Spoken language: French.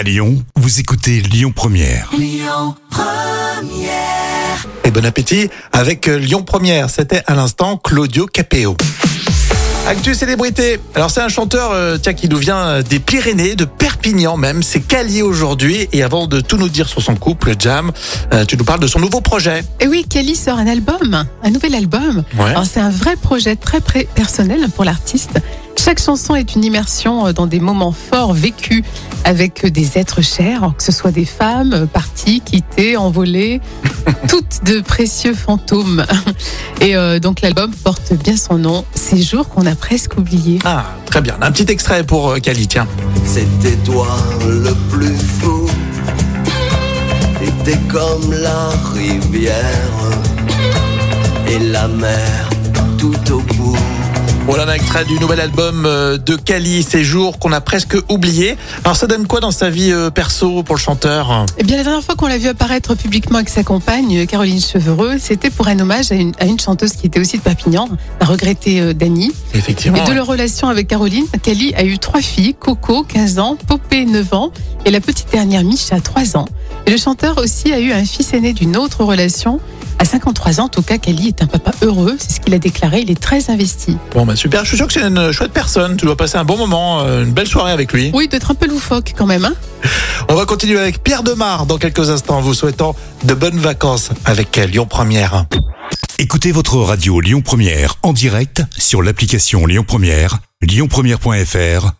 À Lyon, vous écoutez Lyon Première. Et bon appétit avec euh, Lyon Première. C'était à l'instant Claudio Capéo. Actu célébrité. Alors c'est un chanteur euh, tiens, qui nous vient euh, des Pyrénées, de Perpignan même. C'est Cali aujourd'hui. Et avant de tout nous dire sur son couple, Jam, euh, tu nous parles de son nouveau projet. Et oui, Kelly sort un album, un nouvel album. Ouais. Alors c'est un vrai projet très personnel pour l'artiste. Chaque chanson est une immersion euh, dans des moments forts vécus avec des êtres chers, que ce soit des femmes euh, parties, quittées, envolées, toutes de précieux fantômes. Et euh, donc l'album porte bien son nom, Ces jours qu'on a presque oubliés. Ah, très bien. Un petit extrait pour Cali, tiens. C'était toi le plus fou. T'étais comme la rivière et la mer tout au bout. Voilà un extrait du nouvel album euh, de Cali, Ces jours qu'on a presque oubliés. Alors ça donne quoi dans sa vie euh, perso pour le chanteur? Eh bien, la dernière fois qu'on l'a vu apparaître publiquement avec sa compagne, Caroline Chevereux, c'était pour un hommage à une, à une chanteuse qui était aussi de Perpignan, la regrettée euh, Dany. Effectivement. Et de ouais. leur relation avec Caroline, Kelly a eu trois filles, Coco, 15 ans, Popé, 9 ans, et la petite dernière, Micha, 3 ans. Le chanteur aussi a eu un fils aîné d'une autre relation. À 53 ans, en tout cas, Kelly est un papa heureux, c'est ce qu'il a déclaré, il est très investi. Bon bah super, je suis sûr que c'est une chouette personne. Tu dois passer un bon moment, euh, une belle soirée avec lui. Oui, d'être un peu loufoque quand même, hein On va continuer avec Pierre Demar dans quelques instants, en vous souhaitant de bonnes vacances avec Lyon Première. Écoutez votre radio Lyon Première en direct sur l'application Lyon Première, lyonpremière.fr